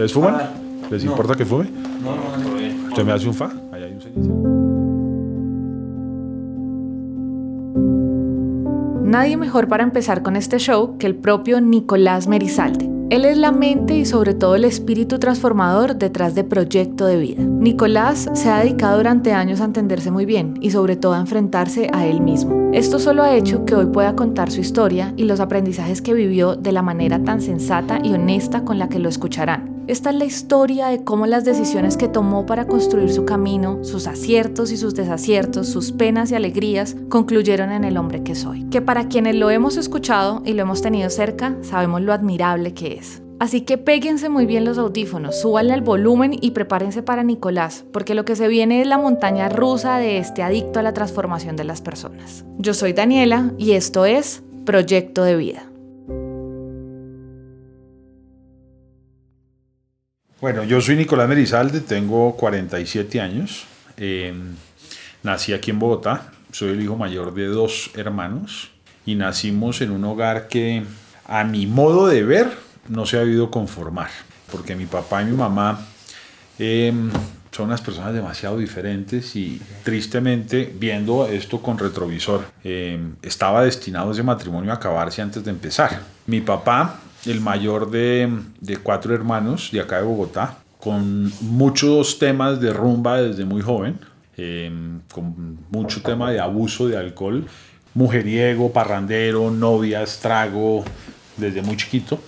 ¿Ustedes fuman? Ah, ¿Les no. importa que fume? No, no, no. ¿Usted me hace un fa? Ahí hay un cenicero. Nadie mejor para empezar con este show que el propio Nicolás Merizalde. Él es la mente y sobre todo el espíritu transformador detrás de Proyecto de Vida. Nicolás se ha dedicado durante años a entenderse muy bien y sobre todo a enfrentarse a él mismo. Esto solo ha hecho que hoy pueda contar su historia y los aprendizajes que vivió de la manera tan sensata y honesta con la que lo escucharán. Esta es la historia de cómo las decisiones que tomó para construir su camino, sus aciertos y sus desaciertos, sus penas y alegrías, concluyeron en el hombre que soy. Que para quienes lo hemos escuchado y lo hemos tenido cerca, sabemos lo admirable que es. Así que péguense muy bien los audífonos, súbanle al volumen y prepárense para Nicolás, porque lo que se viene es la montaña rusa de este adicto a la transformación de las personas. Yo soy Daniela y esto es Proyecto de Vida. Bueno, yo soy Nicolás Merizalde, tengo 47 años. eh, nací aquí en Bogotá. Soy el hijo mayor de dos hermanos y nacimos en un hogar que, a mi modo de ver, no se ha debido conformar. Porque mi papá y mi mamá eh, son unas personas demasiado diferentes y tristemente, viendo esto con retrovisor, eh, estaba destinado ese matrimonio a acabarse antes de empezar. Mi papá, el mayor de, de cuatro hermanos de acá de Bogotá, con muchos temas de rumba desde muy joven, eh, con mucho tema de abuso de alcohol, mujeriego, parrandero, novias, trago, desde muy chiquito.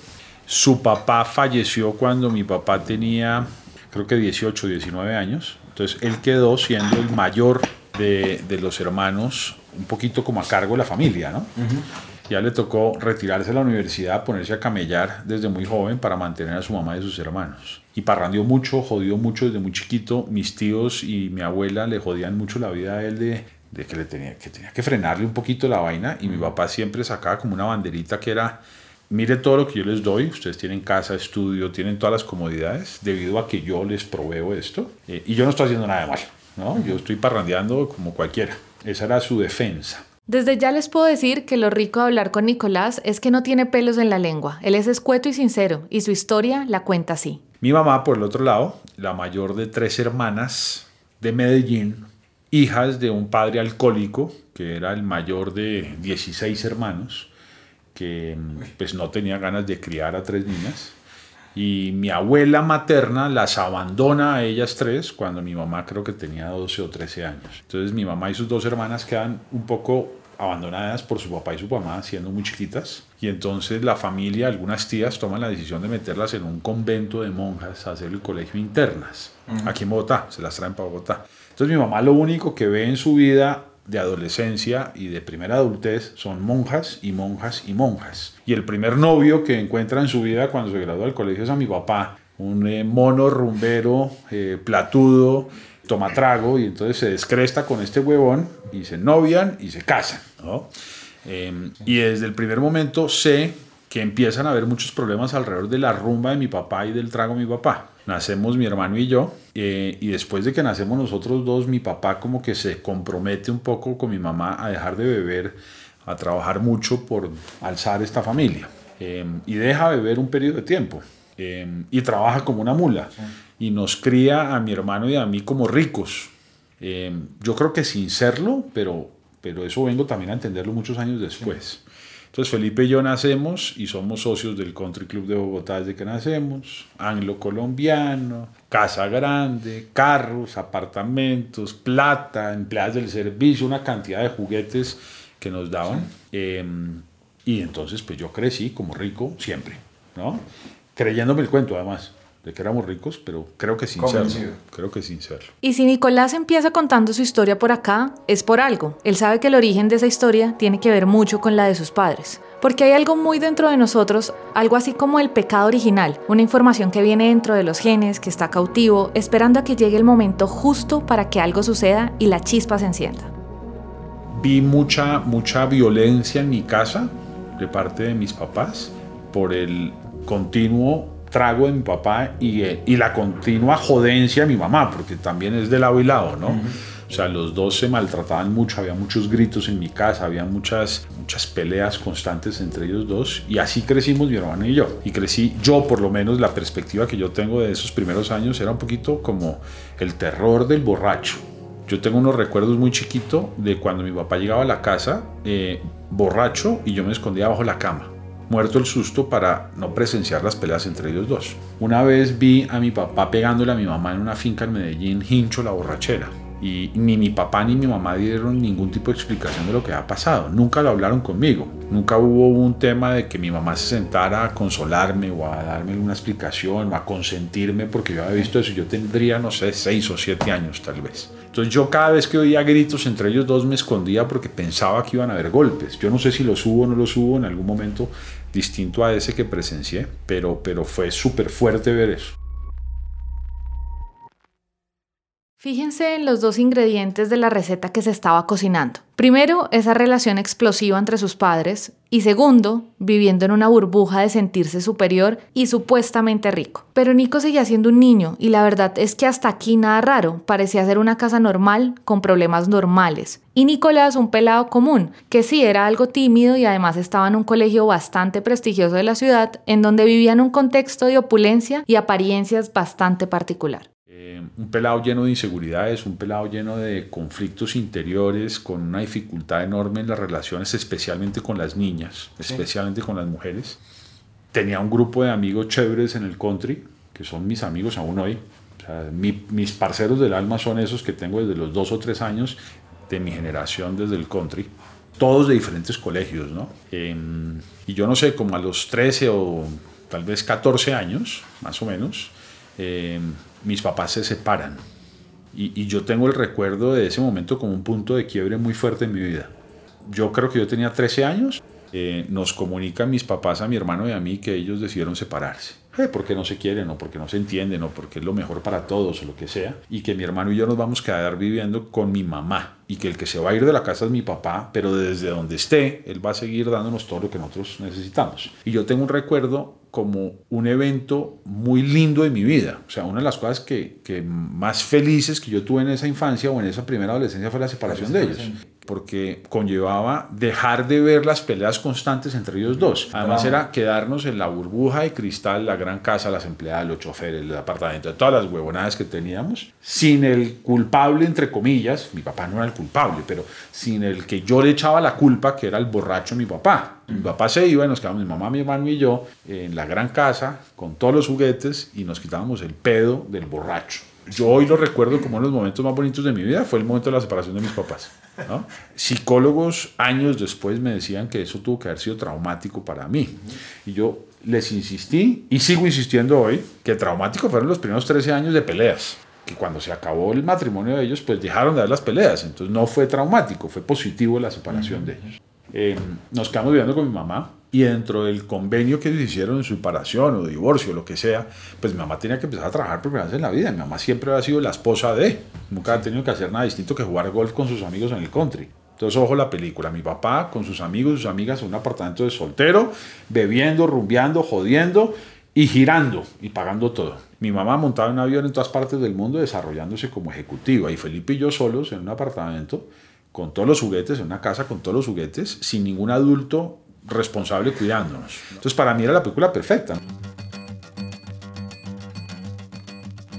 Su papá falleció cuando mi papá tenía, creo que 18, 19 años. Entonces él quedó siendo el mayor de, de los hermanos, un poquito como a cargo de la familia, ¿no? Ya le tocó retirarse de la universidad, ponerse a camellar desde muy joven para mantener a su mamá y sus hermanos. Y parrandió mucho, jodió mucho desde muy chiquito. Mis tíos y mi abuela le jodían mucho la vida a él de, de que, le tenía, que frenarle un poquito la vaina. Y mi papá siempre sacaba como una banderita que era, mire todo lo que yo les doy, ustedes tienen casa, estudio, tienen todas las comodidades, debido a que yo les proveo esto. Eh, y yo no estoy haciendo nada de mal, ¿no? Yo estoy parrandeando como cualquiera. Esa era su defensa. Desde ya les puedo decir que lo rico de hablar con Nicolás es que no tiene pelos en la lengua. Él es escueto y sincero, y su historia la cuenta así. Mi mamá, por el otro lado, la mayor de tres hermanas de Medellín, hijas de un padre alcohólico, que era el mayor de 16 hermanos, que pues no tenía ganas de criar a tres niñas. Y mi abuela materna las abandona a ellas tres cuando mi mamá creo que tenía 12 o 13 años. Entonces mi mamá y sus dos hermanas quedan un poco abandonadas por su papá y su mamá siendo muy chiquitas. Y entonces la familia, algunas tías toman la decisión de meterlas en un convento de monjas a hacer el colegio internas. Aquí en Bogotá, se las traen para Bogotá. Entonces mi mamá lo único que ve en su vida de adolescencia y de primera adultez son monjas y monjas y monjas. Y el primer novio que encuentra en su vida cuando se gradúa del colegio es a mi papá, un eh, mono rumbero, eh, platudo, toma trago y entonces se descresta con este huevón y se novian y se casan. ¿No? Eh, y desde el primer momento sé que empiezan a haber muchos problemas alrededor de la rumba de mi papá y del trago de mi papá. Nacemos mi hermano y yo, eh, y después de que nacemos nosotros dos, mi papá como que se compromete un poco con mi mamá a dejar de beber, a trabajar mucho por alzar esta familia. Eh, y deja beber un periodo de tiempo. eh, y trabaja como una mula. Y nos cría a mi hermano y a mí como ricos. Yo creo que sin serlo, pero, pero eso vengo también a entenderlo muchos años después. Entonces Felipe y yo nacemos y somos socios del Country Club de Bogotá desde que nacemos, anglo-colombiano, casa grande, carros, apartamentos, plata, empleadas del servicio, una cantidad de juguetes que nos daban. Eh, y entonces pues yo crecí como rico siempre, ¿no? Creyéndome el cuento además de que éramos ricos, pero creo que sin serlo. Creo que sin serlo. Y si Nicolás empieza contando su historia por acá, es por algo. Él sabe que el origen de esa historia tiene que ver mucho con la de sus padres. Porque hay algo muy dentro de nosotros, algo así como el pecado original, una información que viene dentro de los genes, que está cautivo, esperando a que llegue el momento justo para que algo suceda y la chispa se encienda. vi mucha, mucha violencia en mi casa de parte de mis papás por el continuo trago de mi papá y, eh, y la continua jodencia de mi mamá, porque también es de lado y lado, ¿no? O sea, los dos se maltrataban mucho, había muchos gritos en mi casa, había muchas, muchas peleas constantes entre ellos dos y así crecimos mi hermano y yo. Y crecí yo, por lo menos la perspectiva que yo tengo de esos primeros años era un poquito como el terror del borracho. Yo tengo unos recuerdos muy chiquitos de cuando mi papá llegaba a la casa eh, borracho y yo me escondía bajo la cama muerto el susto para no presenciar las peleas entre ellos dos. Una vez vi a mi papá pegándole a mi mamá en una finca en Medellín, hincho la borrachera y ni mi papá ni mi mamá dieron ningún tipo de explicación de lo que ha pasado. Nunca lo hablaron conmigo. Nunca hubo un tema de que mi mamá se sentara a consolarme o a darme una explicación o a consentirme porque yo había visto eso. Yo tendría, no sé, seis o siete años tal vez. Entonces yo cada vez que oía gritos entre ellos dos me escondía porque pensaba que iban a haber golpes. Yo no sé si los hubo o no los hubo en algún momento distinto a ese que presencié, pero, pero fue súper fuerte ver eso. Fíjense en los dos ingredientes de la receta que se estaba cocinando. Primero, esa relación explosiva entre sus padres y segundo, viviendo en una burbuja de sentirse superior y supuestamente rico. Pero Nico seguía siendo un niño y la verdad es que hasta aquí nada raro, parecía ser una casa normal con problemas normales. Y Nicolás un pelado común, que sí era algo tímido y además estaba en un colegio bastante prestigioso de la ciudad, en donde vivía en un contexto de opulencia y apariencias bastante particular. Eh, un pelado lleno de inseguridades, un pelado lleno de conflictos interiores, con una dificultad enorme en las relaciones, especialmente con las niñas, especialmente con las mujeres. Tenía un grupo de amigos chéveres en el country, que son mis amigos aún hoy. mis parceros del alma son esos que tengo desde los dos o tres años de mi generación desde el country. Todos de diferentes colegios, ¿no? Em, y yo no sé, como a los 13 o tal vez 14 años, más o menos, eh, mis papás se separan. Y, yo tengo el recuerdo de ese momento como un punto de quiebre muy fuerte en mi vida. Yo creo que yo tenía 13 años. Eh, nos comunican mis papás a mi hermano y a mí que ellos decidieron separarse. Eh, porque no se quieren o porque no se entienden o porque es lo mejor para todos o lo que sea. Y que mi hermano y yo nos vamos a quedar viviendo con mi mamá. Y que el que se va a ir de la casa es mi papá, pero desde donde esté, él va a seguir dándonos todo lo que nosotros necesitamos. Y yo tengo un recuerdo como un evento muy lindo de mi vida. O sea, una de las cosas que, que, más felices que yo tuve en esa infancia o en esa primera adolescencia fue la separación de ellos. Porque conllevaba dejar de ver las peleas constantes entre ellos dos. Además era quedarnos en la burbuja de cristal, la gran casa, las empleadas, los choferes, el apartamento, todas las huevonadas que teníamos, sin el culpable, entre comillas, mi papá no era el culpable, pero sin el que yo le echaba la culpa, que era el borracho mi papá. Mi papá se iba y nos quedamos mi mamá, mi hermano y yo en la gran casa con todos los juguetes y nos quitábamos el pedo del borracho. Yo hoy lo recuerdo como uno de los momentos más bonitos de mi vida, fue el momento de la separación de mis papás. Psicólogos años después me decían que eso tuvo que haber sido traumático para mí. Y yo les insistí y sigo insistiendo hoy que traumático fueron los primeros 13 años de peleas que cuando se acabó el matrimonio de ellos, pues dejaron de dar las peleas. Entonces no fue traumático, fue positivo la separación de ellos. Eh, nos quedamos viviendo con mi mamá y dentro del convenio que hicieron en separación o divorcio, lo que sea, pues mi mamá tenía que empezar a trabajar por primera vez en la vida. Mi mamá siempre había sido la esposa de, nunca ha tenido que hacer nada distinto que jugar golf con sus amigos en el country. Entonces, ojo la película. Mi papá con sus amigos y sus amigas en un apartamento de soltero, bebiendo, rumbeando, jodiendo y girando y pagando todo. Mi mamá montaba un avión en todas partes del mundo desarrollándose como ejecutiva y Felipe y yo solos en un apartamento con todos los juguetes, en una casa con todos los juguetes, sin ningún adulto responsable cuidándonos. Entonces para mí era la película perfecta.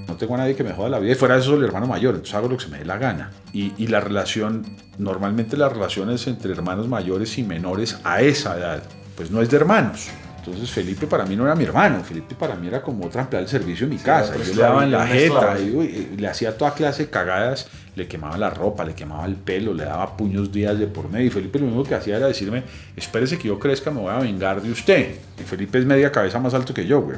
No tengo a nadie que me joda la vida y fuera de eso el hermano mayor, entonces hago lo que se me dé la gana. Y, y la relación, normalmente las relaciones entre hermanos mayores y menores a esa edad, pues no es de hermanos, entonces Felipe para mí no era mi hermano, Felipe para mí era como otra empleada del servicio en mi casa. yo le daba en la jeta, y, le hacía toda clase de cagadas, le quemaba la ropa, le quemaba el pelo, le daba puños días de por medio. Y Felipe lo único que hacía era decirme, espérese que yo crezca, me voy a vengar de usted. Y Felipe es media cabeza más alto que yo, güey.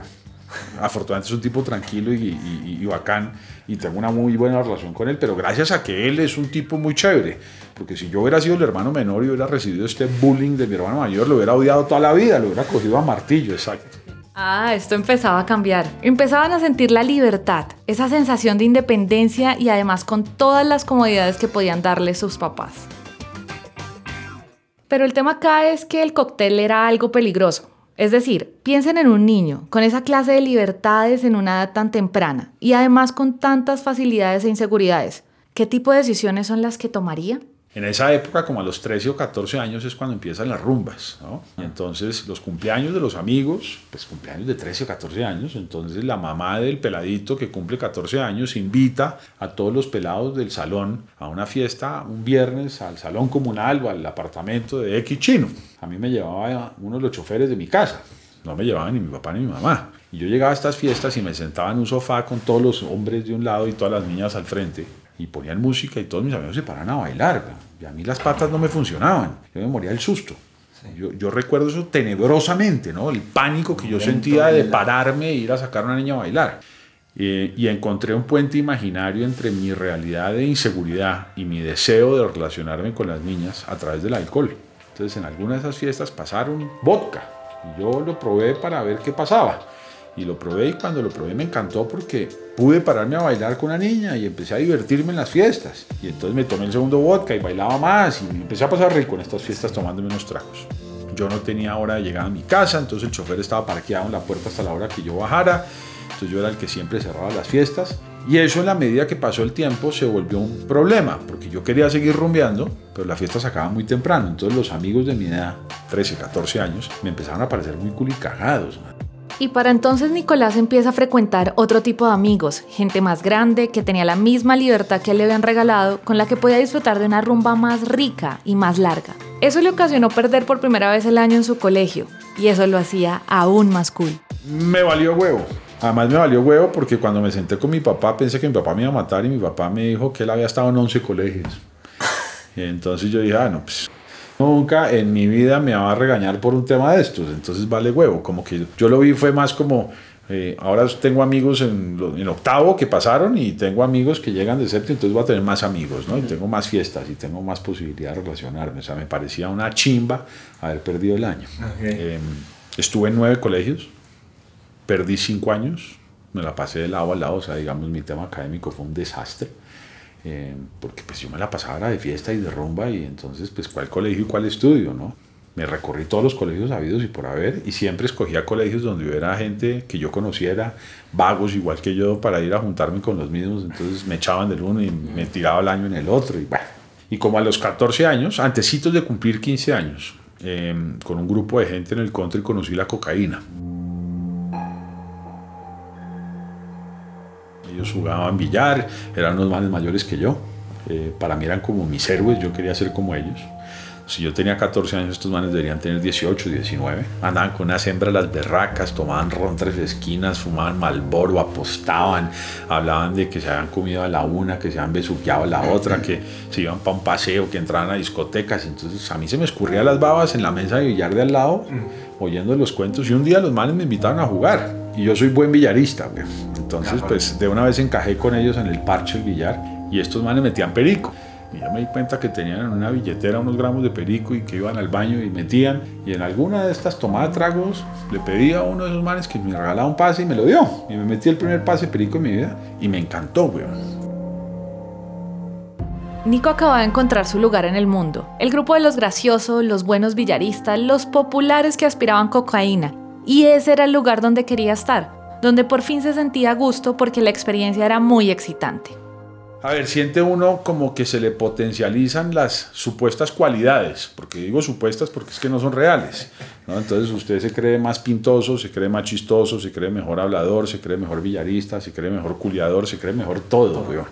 Afortunadamente es un tipo tranquilo y, bacán y tengo una muy buena relación con él, pero gracias a que él es un tipo muy chévere. Porque si yo hubiera sido el hermano menor y hubiera recibido este bullying de mi hermano mayor, lo hubiera odiado toda la vida, lo hubiera cogido a martillo, exacto. Ah, esto empezaba a cambiar. Empezaban a sentir la libertad, esa sensación de independencia y además con todas las comodidades que podían darle sus papás. Pero el tema acá es que el cóctel era algo peligroso. Es decir, piensen en un niño con esa clase de libertades en una edad tan temprana y además con tantas facilidades e inseguridades. ¿Qué tipo de decisiones son las que tomaría? En esa época, como a los 13 o 14 años, es cuando empiezan las rumbas, ¿no? Y entonces los cumpleaños de los amigos, pues cumpleaños de 13 o 14 años, entonces la mamá del peladito que cumple 14 años invita a todos los pelados del salón a una fiesta un viernes al salón comunal o al apartamento de X chino. A mí me llevaba uno de los choferes de mi casa, no me llevaban ni mi papá ni mi mamá. Y yo llegaba a estas fiestas y me sentaba en un sofá con todos los hombres de un lado y todas las niñas al frente y ponían música y todos mis amigos se paraban a bailar. Y a mí las patas no me funcionaban. Yo me moría del susto. Yo, yo, recuerdo eso tenebrosamente, ¿no? El pánico que yo sentía de pararme e ir a sacar a una niña a bailar. Eh, y encontré un puente imaginario entre mi realidad de inseguridad y mi deseo de relacionarme con las niñas a través del alcohol. Entonces en alguna de esas fiestas pasaron vodka y yo lo probé para ver qué pasaba. Y lo probé y cuando lo probé me encantó porque pude pararme a bailar con una niña y empecé a divertirme en las fiestas. Y entonces me tomé el segundo vodka y bailaba más y empecé a pasar rico en estas fiestas tomándome unos tragos. Yo no tenía hora de llegar a mi casa, entonces el chofer estaba parqueado en la puerta hasta la hora que yo bajara. Entonces yo era el que siempre cerraba las fiestas. Y eso en la medida que pasó el tiempo se volvió un problema, porque yo quería seguir rumbeando, pero la fiesta se acababa muy temprano. Entonces los amigos de mi edad, 13, 14 años, me empezaron a parecer muy culicagados. Man. Y para entonces Nicolás empieza a frecuentar otro tipo de amigos, gente más grande que tenía la misma libertad que le habían regalado, con la que podía disfrutar de una rumba más rica y más larga. Eso le ocasionó perder por primera vez el año en su colegio, y eso lo hacía aún más cool. Me valió huevo. Además me valió huevo porque cuando me senté con mi papá pensé que mi papá me iba a matar y mi papá me dijo que él había estado en 11 colegios. Y entonces yo dije, ah, no, pues nunca en mi vida me va a regañar por un tema de estos, entonces vale huevo, como que yo lo vi fue más como, eh, ahora tengo amigos en, en, octavo que pasaron y tengo amigos que llegan de séptimo, entonces voy a tener más amigos, ¿no? Y tengo más fiestas y tengo más posibilidad de relacionarme, o sea, me parecía una chimba haber perdido el año. Eh, estuve en nueve colegios, perdí cinco años, me la pasé de lado a lado, o sea, digamos, mi tema académico fue un desastre eh, porque pues yo me la pasaba de fiesta y de rumba y entonces pues cuál colegio y cuál estudio, ¿no? Me recorrí todos los colegios habidos y por haber y siempre escogía colegios donde hubiera gente que yo conociera, vagos igual que yo, para ir a juntarme con los mismos, entonces me echaban del uno y me tiraba el año en el otro y bueno. Y como a los 14 años, antecitos de cumplir 15 años, eh, con un grupo de gente en el country conocí la cocaína. Ellos jugaban billar, eran unos manes mayores que yo. Eh, para mí eran como mis héroes, yo quería ser como ellos. Si yo tenía 14 años, estos manes deberían tener 18, 19. Andaban con unas hembras las berracas, tomaban ron tres esquinas, fumaban malboro, apostaban, hablaban de que se habían comido a la una, que se habían besuqueado a la otra, que se iban para un paseo, que entraban a discotecas. Entonces a mí se me escurrían las babas en la mesa de billar de al lado, oyendo los cuentos. Y un día los manes me invitaron a jugar. Y yo soy buen billarista. Entonces, pues de una vez encajé con ellos en el parche del billar. Y estos manes metían perico. Y ya me di cuenta que tenían en una billetera unos gramos de perico y que iban al baño y metían. Y en alguna de estas tomadas tragos le pedí a uno de esos manes que me regalara un pase y me lo dio. Y me metí el primer pase de perico en mi vida. Y me encantó, weón. Nico acaba de encontrar su lugar en el mundo. El grupo de los graciosos, los buenos billaristas, los populares que aspiraban cocaína. Y ese era el lugar donde quería estar, donde por fin se sentía a gusto porque la experiencia era muy excitante. A ver, siente uno como que se le potencializan las supuestas cualidades, porque digo supuestas porque es que no son reales. ¿no? Entonces usted se cree más pintoso, se cree más chistoso, se cree mejor hablador, se cree mejor villarista, se cree mejor culiador, se cree mejor todo, weón,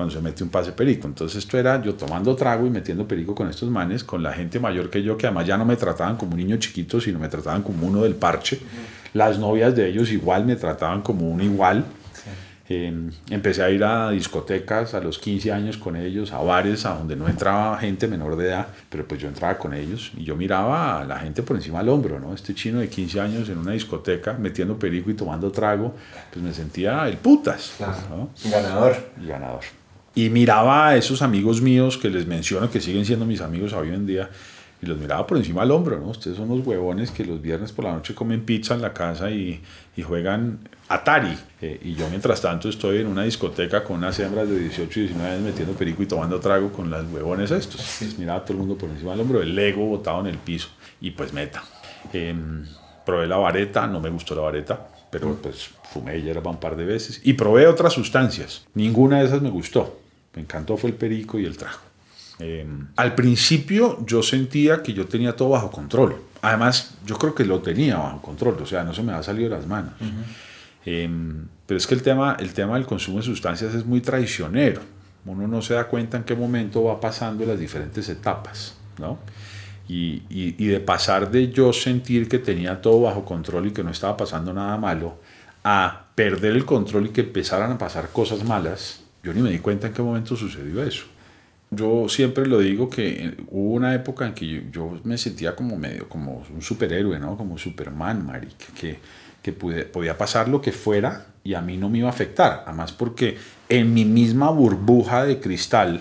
cuando se mete un pase perico. Entonces esto era yo tomando trago y metiendo perico con estos manes, con la gente mayor que yo, que además ya no me trataban como un niño chiquito, sino me trataban como uno del parche. Las novias de ellos igual me trataban como un igual. Eh, empecé a ir a discotecas a los 15 años con ellos, a bares a donde no entraba gente menor de edad, pero pues yo entraba con ellos y yo miraba a la gente por encima del hombro, ¿no? Este chino de 15 años en una discoteca metiendo perico y tomando trago, pues me sentía el putas. Claro. Ganador. Y ganador. Y miraba a esos amigos míos que les menciono que siguen siendo mis amigos hoy en día y los miraba por encima del hombro, ¿no? Ustedes son los huevones que los viernes por la noche comen pizza en la casa y, y juegan Atari. Eh, y yo mientras tanto estoy en una discoteca con unas hembras de 18 y 19 años metiendo perico y tomando trago con las huevones estos. Pues miraba a todo el mundo por encima del hombro, el ego botado en el piso y pues meta. Eh, probé la vareta, no me gustó la vareta, pero pues fumé hierba un par de veces y probé otras sustancias. Ninguna de esas me gustó. Me encantó fue el perico y el trago. Eh, al principio yo sentía que yo tenía todo bajo control. Además, yo creo que lo tenía bajo control, o sea, no se me ha salido de las manos. Eh, pero es que el tema, el tema del consumo de sustancias es muy traicionero. Uno no se da cuenta en qué momento va pasando las diferentes etapas, ¿no? Y, y, y, de pasar de yo sentir que tenía todo bajo control y que no estaba pasando nada malo, a perder el control y que empezaran a pasar cosas malas, yo ni me di cuenta en qué momento sucedió eso. Yo siempre lo digo que hubo una época en que yo, yo me sentía como medio como un superhéroe, ¿no? Como Superman, marica, que, que pude, podía pasar lo que fuera y a mí no me iba a afectar. Además porque en mi misma burbuja de cristal,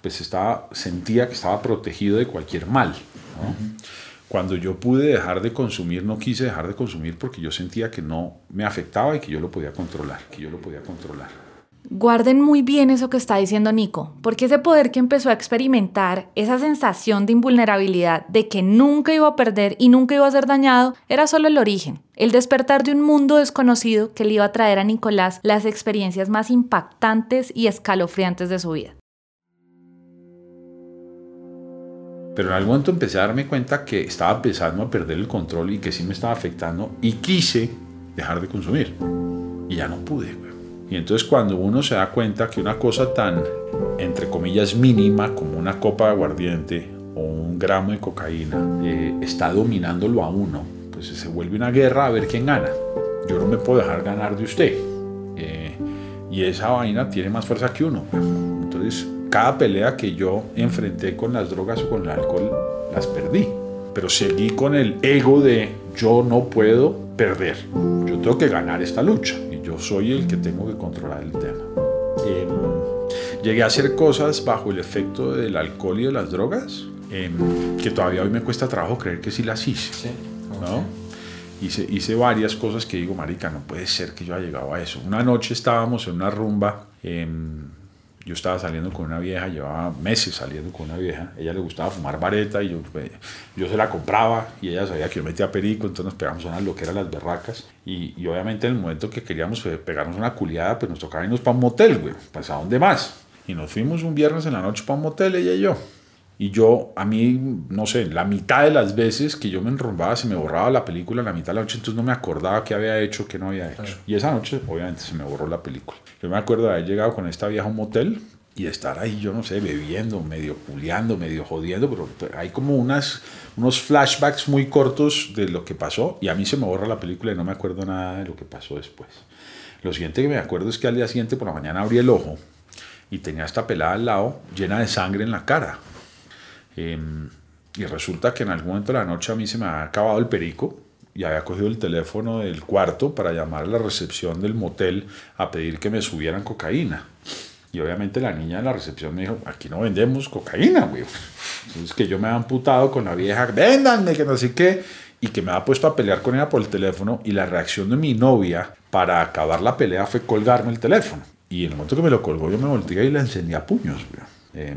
pues estaba, sentía que estaba protegido de cualquier mal. ¿no? Uh -huh. Cuando yo pude dejar de consumir, no quise dejar de consumir porque yo sentía que no me afectaba y que yo lo podía controlar, que yo lo podía controlar. Guarden muy bien eso que está diciendo Nico, porque ese poder que empezó a experimentar, esa sensación de invulnerabilidad, de que nunca iba a perder y nunca iba a ser dañado, era solo el origen, el despertar de un mundo desconocido que le iba a traer a Nicolás las experiencias más impactantes y escalofriantes de su vida. Pero en algún momento empecé a darme cuenta que estaba empezando a perder el control y que sí me estaba afectando y quise dejar de consumir. Y ya no pude. Y entonces cuando uno se da cuenta que una cosa tan, entre comillas, mínima como una copa de aguardiente o un gramo de cocaína eh, está dominándolo a uno, pues se vuelve una guerra a ver quién gana. Yo no me puedo dejar ganar de usted. Eh, y esa vaina tiene más fuerza que uno. Entonces cada pelea que yo enfrenté con las drogas o con el alcohol, las perdí. Pero seguí con el ego de yo no puedo perder. Yo tengo que ganar esta lucha. Yo soy el que tengo que controlar el tema. Eh, llegué a hacer cosas bajo el efecto del alcohol y de las drogas eh, que todavía hoy me cuesta trabajo creer que sí las hice. Sí, ¿no? Hice, hice, varias cosas que digo, marica, no puede ser que yo haya llegado a eso. Una noche estábamos en una rumba. Eh, yo estaba saliendo con una vieja, llevaba meses saliendo con una vieja, ella le gustaba fumar vareta y yo, pues, yo se la compraba y ella sabía que yo metía perico, entonces nos pegamos unas loqueras las berracas y, y, obviamente en el momento que queríamos pegarnos una culiada, pues nos tocaba irnos para un motel, güey, pues a dónde más. Y nos fuimos un viernes en la noche para un motel, ella y yo. Y yo, a mí, no sé, la mitad de las veces que yo me enrumbaba, se me borraba la película, la mitad de la noche, entonces no me acordaba qué había hecho, qué no había hecho. Claro. Y esa noche, obviamente, se me borró la película. Yo me acuerdo de haber llegado con esta vieja a un motel y estar ahí, yo no sé, bebiendo, medio culeando, medio jodiendo, pero hay como unas, unos flashbacks muy cortos de lo que pasó y a mí se me borra la película y no me acuerdo nada de lo que pasó después. Lo siguiente que me acuerdo es que al día siguiente por la mañana abrí el ojo y tenía esta pelada al lado llena de sangre en la cara. Eh, y resulta que en algún momento de la noche a mí se me había acabado el perico y había cogido el teléfono del cuarto para llamar a la recepción del motel a pedir que me subieran cocaína. Y obviamente la niña de la recepción me dijo, aquí no vendemos cocaína, güey. Entonces que yo me había amputado con la vieja, véndanme, que no sé qué, y que me había puesto a pelear con ella por el teléfono y la reacción de mi novia para acabar la pelea fue colgarme el teléfono. Y en el momento que me lo colgó yo me volteé y le encendí a puños, güey. Eh,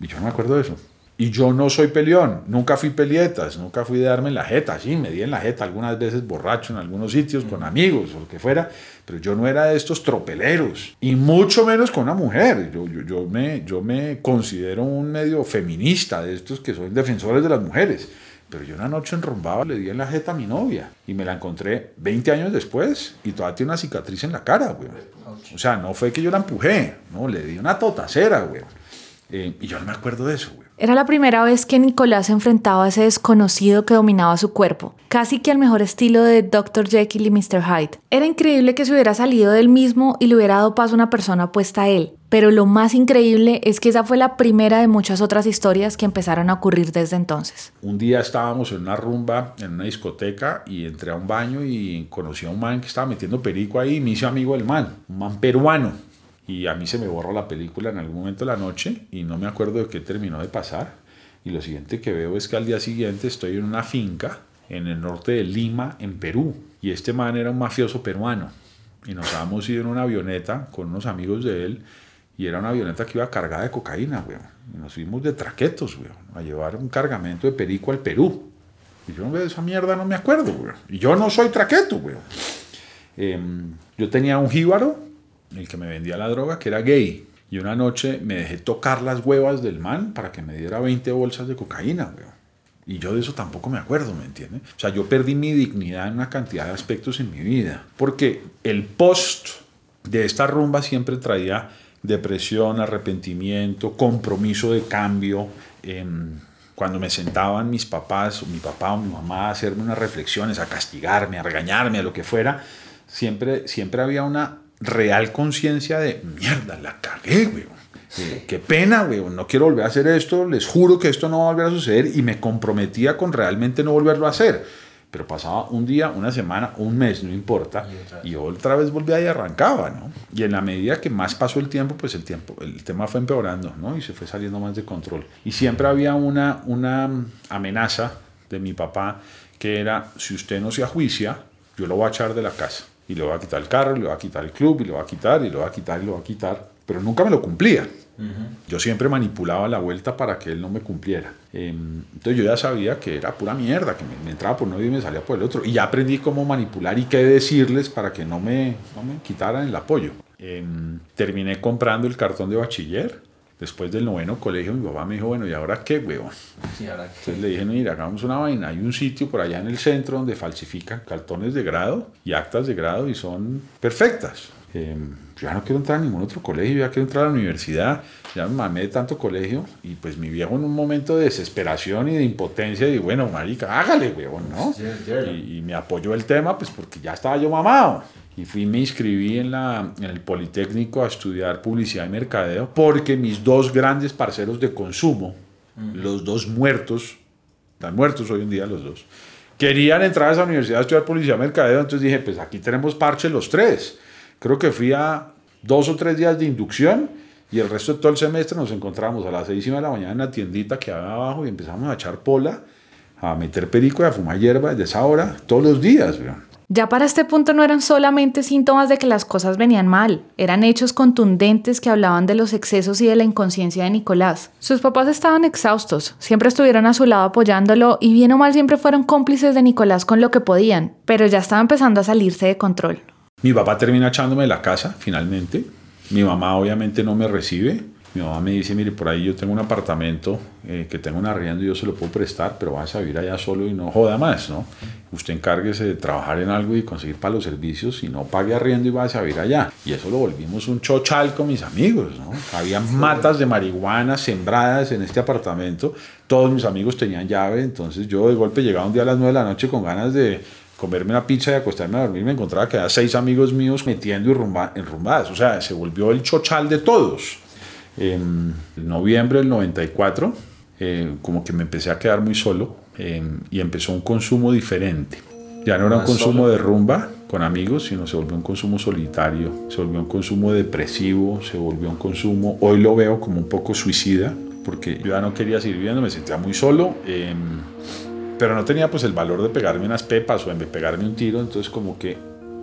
y yo no me acuerdo de eso. Y yo no soy peleón, nunca fui pelietas, nunca fui de darme en la jeta, sí, me di en la jeta algunas veces borracho en algunos sitios con amigos o lo que fuera, pero yo no era de estos tropeleros, y mucho menos con una mujer. Yo, yo, yo, me, yo me considero un medio feminista, de estos que son defensores de las mujeres. Pero yo una noche enrumbaba, le di en la jeta a mi novia y me la encontré 20 años después y todavía tiene una cicatriz en la cara, güey. O sea, no fue que yo la empujé, no, le di una totacera, güey. Eh, y yo no me acuerdo de eso, güey. Era la primera vez que Nicolás se enfrentaba a ese desconocido que dominaba su cuerpo, casi que al mejor estilo de Dr. Jekyll y Mr. Hyde. Era increíble que se hubiera salido del mismo y le hubiera dado paso a una persona opuesta a él, pero lo más increíble es que esa fue la primera de muchas otras historias que empezaron a ocurrir desde entonces. Un día estábamos en una rumba, en una discoteca, y entré a un baño y conocí a un man que estaba metiendo perico ahí y me hice amigo del man, un man peruano y a mí se me borró la película en algún momento de la noche y no me acuerdo de qué terminó de pasar. Y lo siguiente que veo es que al día siguiente estoy en una finca en el norte de Lima, en Perú. Y este man era un mafioso peruano. Y nos habíamos ido en una avioneta con unos amigos de él. Y era una avioneta que iba cargada de cocaína, weón. Y nos fuimos de traquetos, weón, a llevar un cargamento de perico al Perú. Y yo de esa mierda no me acuerdo, weón. Y yo no soy traqueto, weón. Eh, yo tenía un jíbaro el que me vendía la droga, que era gay. Y una noche me dejé tocar las huevas del man para que me diera 20 bolsas de cocaína, weón. Y yo de eso tampoco me acuerdo, ¿me entiendes? O sea, yo perdí mi dignidad en una cantidad de aspectos en mi vida. Porque el post de esta rumba siempre traía depresión, arrepentimiento, compromiso de cambio. cuando me sentaban mis papás, o mi papá o mi mamá a hacerme unas reflexiones, a castigarme, a regañarme, a lo que fuera, siempre, siempre había una real conciencia de, mierda, la cagué, güey. Eh, qué pena, güey, no quiero volver a hacer esto, les juro que esto no va a volver a suceder y me comprometía con realmente no volverlo a hacer. Pero pasaba un día, una semana, un mes, no importa, y, otra vez volvía y arrancaba, ¿no? Y en la medida que más pasó el tiempo, pues el tiempo, el tema fue empeorando, ¿no? Y se fue saliendo más de control. Y siempre había una, una amenaza de mi papá que era, si usted no se ajuicia, yo lo voy a echar de la casa y le voy a quitar el carro, le voy a quitar el club, y le voy a quitar, y le voy a quitar, y le voy a quitar. Pero nunca me lo cumplía. Yo siempre manipulaba la vuelta para que él no me cumpliera. Em, entonces yo ya sabía que era pura mierda, que me, entraba por uno y me salía por el otro. Y ya aprendí cómo manipular y qué decirles para que no me, no me quitaran el apoyo. Em, terminé comprando el cartón de bachiller después del noveno colegio, mi papá me dijo, bueno, ¿y ahora qué, huevón? Entonces le dije, mira, hagamos una vaina. Hay un sitio por allá en el centro donde falsifican cartones de grado y actas de grado y son perfectas. Eh, ya no quiero entrar a ningún otro colegio, ya quiero entrar a la universidad, ya me mamé de tanto colegio y pues mi viejo en un momento de desesperación y de impotencia, y bueno, marica, hágale, huevón, ¿no? Y, y me apoyó el tema, pues porque ya estaba yo mamado y fui me inscribí en, la, en el Politécnico a estudiar publicidad y mercadeo porque mis dos grandes parceros de consumo, los dos muertos, están muertos hoy en día los dos, querían entrar a esa universidad a estudiar publicidad y mercadeo, entonces dije, pues aquí tenemos parche los tres. Creo que fui a dos o tres días de inducción y el resto de todo el semestre nos encontramos a las seis y de la mañana en la tiendita que había abajo y empezamos a echar pola, a meter perico y a fumar hierba desde esa hora todos los días. Ya para este punto no eran solamente síntomas de que las cosas venían mal, eran hechos contundentes que hablaban de los excesos y de la inconsciencia de Nicolás. Sus papás estaban exhaustos, siempre estuvieron a su lado apoyándolo y bien o mal siempre fueron cómplices de Nicolás con lo que podían, pero ya estaba empezando a salirse de control. Mi papá termina echándome de la casa, finalmente. Mi mamá obviamente no me recibe mi mamá me dice, mire, por ahí yo tengo un apartamento eh, que tengo un arriendo y yo se lo puedo prestar, pero vas a vivir allá solo y no joda más, ¿no? Usted encárguese de trabajar en algo y conseguir para los servicios y no pague arriendo y vas a vivir allá. Y eso lo volvimos un chochal con mis amigos, ¿no? Había matas de marihuana sembradas en este apartamento. Todos mis amigos tenían llave, entonces yo de golpe llegaba un día a las 9 de la noche con ganas de comerme una pizza y acostarme a dormir, me encontraba que había seis amigos míos metiendo y rumba, enrumbadas. O sea, se volvió el chochal de todos en noviembre del 94, eh, como que me empecé a quedar muy solo eh, y empezó un consumo diferente. Ya no era un consumo de rumba con amigos, sino se volvió un consumo solitario, se volvió un consumo depresivo, se volvió un consumo, hoy lo veo como un poco suicida, porque yo ya no quería seguir viviendo, me sentía muy solo, eh, pero no tenía pues el valor de pegarme unas pepas o de pegarme un tiro, entonces como que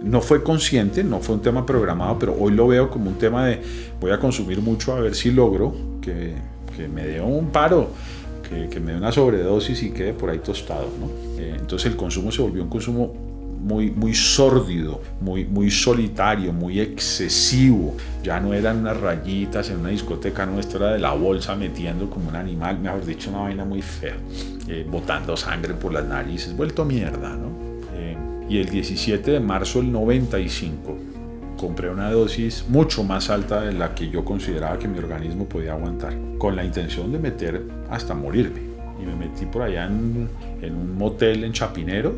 no fue consciente, no fue un tema programado, pero hoy lo veo como un tema de voy a consumir mucho a ver si logro que, que me dé un paro, que, que, me dé una sobredosis y quede por ahí tostado. ¿no? Eh, entonces el consumo se volvió un consumo muy, muy sórdido, muy, muy solitario, muy excesivo. Ya no eran unas rayitas en una discoteca nuestra, era de la bolsa metiendo como un animal, mejor dicho, una vaina muy fea, eh, botando sangre por las narices, vuelto mierda, ¿no? Y el 17 de marzo del 95 compré una dosis mucho más alta de la que yo consideraba que mi organismo podía aguantar, con la intención de meter hasta morirme. Y me metí por allá en, un motel en Chapinero,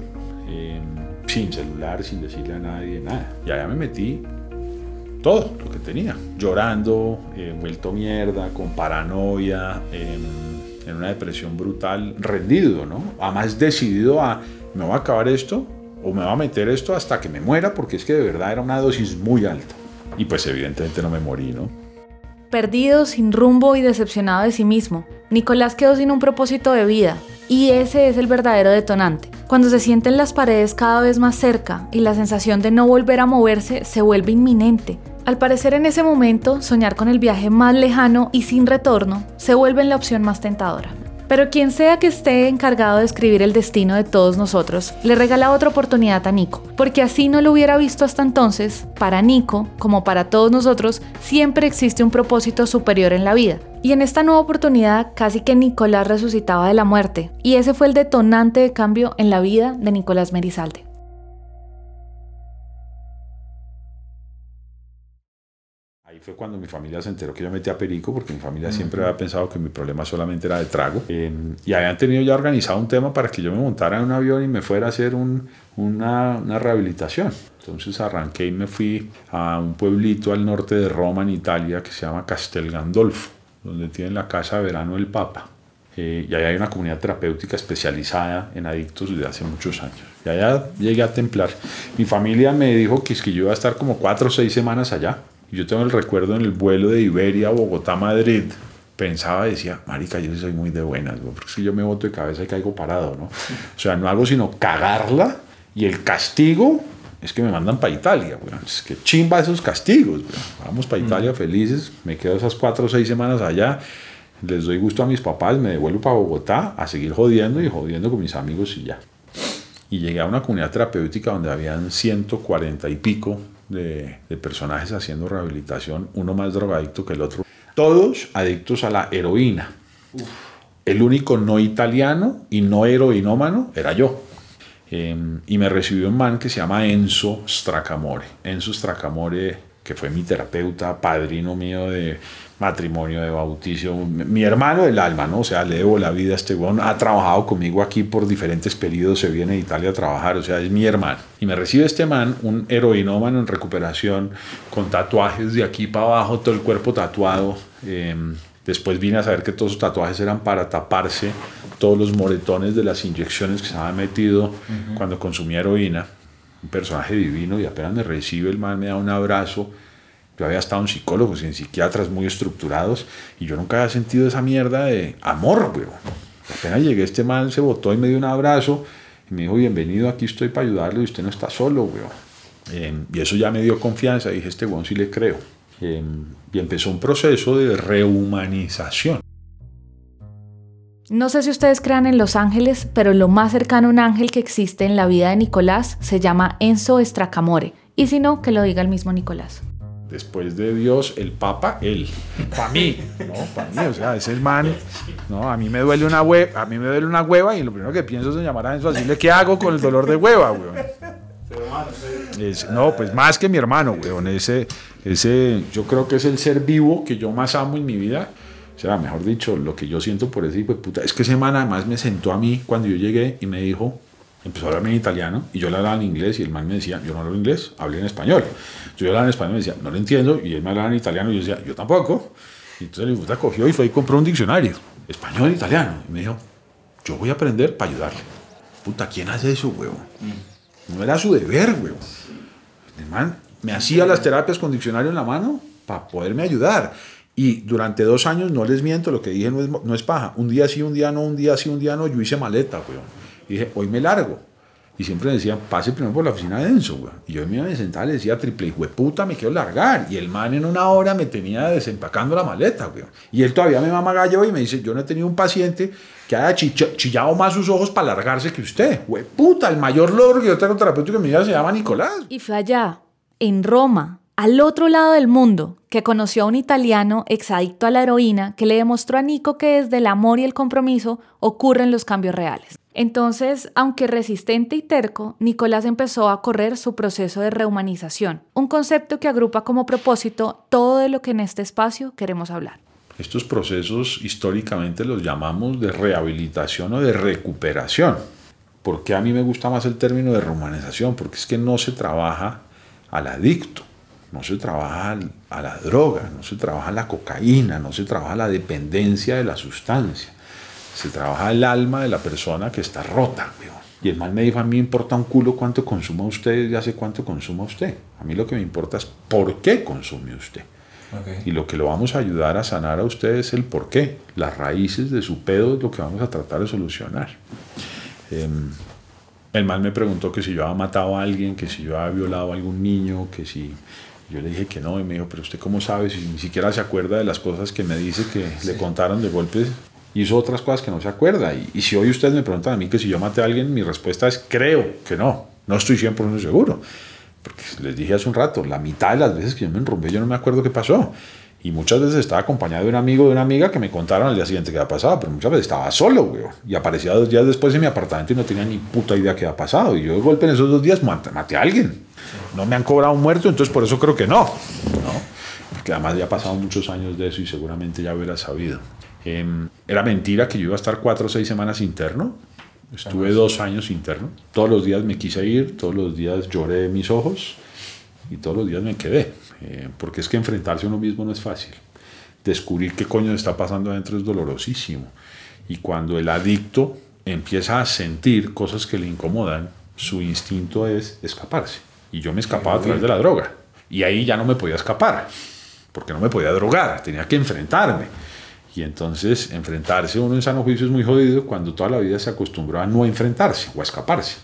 sin celular, sin decirle a nadie nada. Y allá me metí todo lo que tenía, llorando, eh, vuelto mierda, con paranoia, en una depresión brutal, rendido, ¿no? Además decidido a, me voy a acabar esto o me va a meter esto hasta que me muera, porque es que de verdad era una dosis muy alta. Y pues evidentemente no me morí, ¿no? Perdido, sin rumbo y decepcionado de sí mismo, Nicolás quedó sin un propósito de vida, y ese es el verdadero detonante. Cuando se sienten las paredes cada vez más cerca y la sensación de no volver a moverse se vuelve inminente. Al parecer en ese momento, soñar con el viaje más lejano y sin retorno se vuelve la opción más tentadora. Pero quien sea que esté encargado de escribir el destino de todos nosotros, le regala otra oportunidad a Nico, porque así no lo hubiera visto hasta entonces, para Nico, como para todos nosotros, siempre existe un propósito superior en la vida. Y en esta nueva oportunidad casi que Nicolás resucitaba de la muerte, y ese fue el detonante de cambio en la vida de Nicolás Merizalde. Fue cuando mi familia se enteró que yo metí a Perico, porque mi familia siempre había pensado que mi problema solamente era de trago. Eh, y habían tenido ya organizado un tema para que yo me montara en un avión y me fuera a hacer un, una, una, rehabilitación. Entonces arranqué y me fui a un pueblito al norte de Roma, en Italia, que se llama Castel Gandolfo, donde tienen la casa de verano del Papa. Eh, y allá hay una comunidad terapéutica especializada en adictos desde hace muchos años. Y allá llegué a templar. Mi familia me dijo que, es que yo iba a estar como cuatro o seis semanas allá yo tengo el recuerdo en el vuelo de Iberia, Bogotá, Madrid. Pensaba, decía, marica, yo soy muy de buenas, porque si yo me boto de cabeza y caigo parado, ¿no? O sea, no hago sino cagarla y el castigo es que me mandan para Italia. Es que chimba esos castigos, Vamos para Italia felices, me quedo esas cuatro o seis semanas allá, les doy gusto a mis papás, me devuelvo para Bogotá a seguir jodiendo y jodiendo con mis amigos y ya. Y llegué a una comunidad terapéutica donde habían 140 y pico de, personajes haciendo rehabilitación, uno más drogadicto que el otro. Todos adictos a la heroína. El único no italiano y no heroinómano era yo. Em, y me recibió un man que se llama Enzo Stracamore. Enzo Stracamore, que fue mi terapeuta, padrino mío de matrimonio, de bautizo, mi hermano del alma, ¿no? O sea, le debo la vida a este weón, ha trabajado conmigo aquí por diferentes periodos, se viene a Italia a trabajar, o sea, es mi hermano. Y me recibe este man, un heroinómano en recuperación, con tatuajes de aquí para abajo, todo el cuerpo tatuado. Em, después vine a saber que todos los tatuajes eran para taparse todos los moretones de las inyecciones que se había metido cuando consumía heroína. Un personaje divino y apenas me recibe el man, me da un abrazo yo había estado en psicólogos y en psiquiatras muy estructurados y yo nunca había sentido esa mierda de amor, güey. Apenas llegué, este man se botó y me dio un abrazo y me dijo, bienvenido, aquí estoy para ayudarle y usted no está solo, güey. Em, y eso ya me dio confianza, dije, este güey sí le creo. Em, y empezó un proceso de rehumanización. No sé si ustedes crean en los ángeles, pero lo más cercano a un ángel que existe en la vida de Nicolás se llama Enzo Estracamore. Y si no, que lo diga el mismo Nicolás después de Dios, el Papa, él. Para mí, ¿no? Para mí, o sea, es el man. ¿no? A mí me duele una hueva, a mí me duele una hueva y lo primero que pienso es en llamar a Enzo a decirle qué hago con el dolor de hueva, weón. no, pues más que mi hermano, weón. Ese, ese, yo creo que es el ser vivo que yo más amo en mi vida. O sea, mejor dicho, lo que yo siento por ese hijo de puta. Es que ese man además me sentó a mí cuando yo llegué y me dijo, empezó a hablarme en italiano y yo le hablaba en inglés y el man me decía, yo no hablo inglés, hablé en español. Yo le hablaba en español y me decía, no lo entiendo y él me hablaba en italiano y yo decía, yo tampoco. Y entonces el puta cogió y fue y compró un diccionario, español e italiano. Y me dijo, yo voy a aprender para ayudarle. Puta, ¿quién hace eso, huevo? No era su deber, huevo. El man me hacía las terapias con diccionario en la mano para poderme ayudar. Y durante dos años, no les miento, lo que dije no es, no es paja. Un día sí, un día no, un día sí, un día no, yo hice maleta, weón. Y dije, hoy me largo. Y siempre decían, pase primero por la oficina de Enzo, güey. Y yo me iba a sentar y le decía, triple, puta, me quiero largar. Y el man en una hora me tenía desempacando la maleta, güey. Y él todavía me mama gallo y me dice, yo no he tenido un paciente que haya chillado más sus ojos para largarse que usted. Güey, puta, el mayor logro que yo tengo terapéutico en mi vida se llama Nicolás. Y fue allá, en Roma, al otro lado del mundo, que conoció a un italiano exadicto a la heroína que le demostró a Nico que desde el amor y el compromiso ocurren los cambios reales. Entonces, aunque resistente y terco, Nicolás empezó a correr su proceso de rehumanización, un concepto que agrupa como propósito todo de lo que en este espacio queremos hablar. Estos procesos históricamente los llamamos de rehabilitación o de recuperación. ¿Por qué a mí me gusta más el término de rehumanización? Porque es que no se trabaja al adicto, no se trabaja a la droga, no se trabaja la cocaína, no se trabaja la dependencia de la sustancia se trabaja el alma de la persona que está rota. Y el mal me dijo, a mí me importa un culo cuánto consuma usted y hace cuánto consuma usted. A mí lo que me importa es por qué consume usted. Y lo que lo vamos a ayudar a sanar a usted es el por qué. Las raíces de su pedo es lo que vamos a tratar de solucionar. Em, el mal me preguntó que si yo había matado a alguien, que si yo había violado a algún niño, que si... Yo le dije que no, y me dijo, pero usted cómo sabe si ni siquiera se acuerda de las cosas que me dice que le contaron de golpes hizo otras cosas que no se acuerda. Y, y si hoy ustedes me preguntan a mí que si yo maté a alguien, mi respuesta es creo que no. No estoy 100% seguro. Porque les dije hace un rato, la mitad de las veces que yo me enrumbé, yo no me acuerdo qué pasó. Y muchas veces estaba acompañado de un amigo o de una amiga que me contaron al día siguiente qué había pasado, pero muchas veces estaba solo, güey. Y aparecía dos días después en mi apartamento y no tenía ni puta idea qué había pasado. Y yo de golpe en esos dos días maté a alguien. No me han cobrado un muerto, entonces por eso creo que no. ¿no? Porque además ya ha pasado muchos años de eso y seguramente ya hubiera sabido. Eh, era mentira que yo iba a estar cuatro o seis semanas interno. Estuve dos años interno. Todos los días me quise ir, todos los días lloré mis ojos y todos los días me quedé. Eh, porque es que enfrentarse a uno mismo no es fácil. Descubrir qué coño está pasando adentro es dolorosísimo. Y cuando el adicto empieza a sentir cosas que le incomodan, su instinto es escaparse. Y yo me escapaba a través de la droga. Y ahí ya no me podía escapar, porque no me podía drogar, tenía que enfrentarme. Y entonces enfrentarse uno en sano juicio es muy jodido cuando toda la vida se acostumbró a no enfrentarse o a escaparse.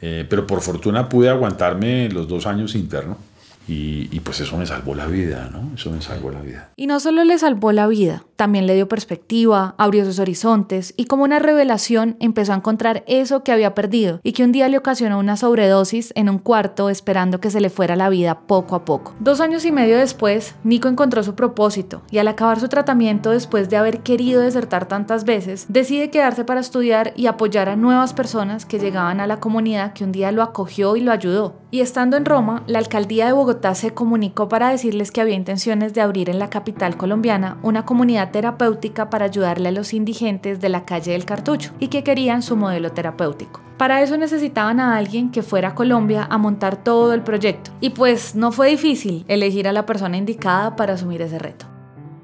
Eh, pero por fortuna pude aguantarme los dos años interno y, y, pues eso me salvó la vida, ¿no? Eso me salvó la vida. Y no solo le salvó la vida, también le dio perspectiva, abrió sus horizontes y como una revelación empezó a encontrar eso que había perdido y que un día le ocasionó una sobredosis en un cuarto esperando que se le fuera la vida poco a poco. Dos años y medio después, Nico encontró su propósito y al acabar su tratamiento después de haber querido desertar tantas veces, decide quedarse para estudiar y apoyar a nuevas personas que llegaban a la comunidad que un día lo acogió y lo ayudó. Y estando en Roma, la alcaldía de Bogotá se comunicó para decirles que había intenciones de abrir en la capital colombiana una comunidad terapéutica para ayudarle a los indigentes de la calle del Cartucho y que querían su modelo terapéutico. Para eso necesitaban a alguien que fuera a Colombia a montar todo el proyecto. Y pues no fue difícil elegir a la persona indicada para asumir ese reto.